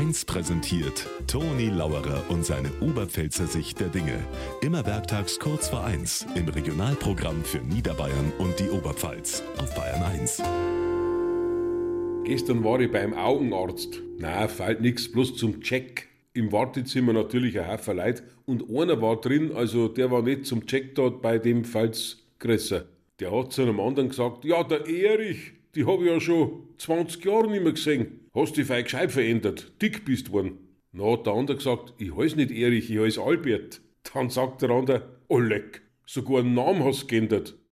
1 präsentiert Toni Lauerer und seine Oberpfälzer Sicht der Dinge. Immer werktags kurz vor 1 im Regionalprogramm für Niederbayern und die Oberpfalz auf Bayern 1. Gestern war ich beim Augenarzt. Na, fällt nix, bloß zum Check. Im Wartezimmer natürlich ein Haufen Leute und einer war drin, also der war nicht zum Check dort, bei dem größer. Der hat zu einem anderen gesagt, ja, der Erich, die hab ich ja schon 20 Jahre nicht mehr gesehen. Hast dich fein gescheit verändert, dick bist worden. Na, hat der andere gesagt, ich heiß nicht Erich, ich heiß Albert. Dann sagt der andere, leck, sogar einen Namen hast geändert.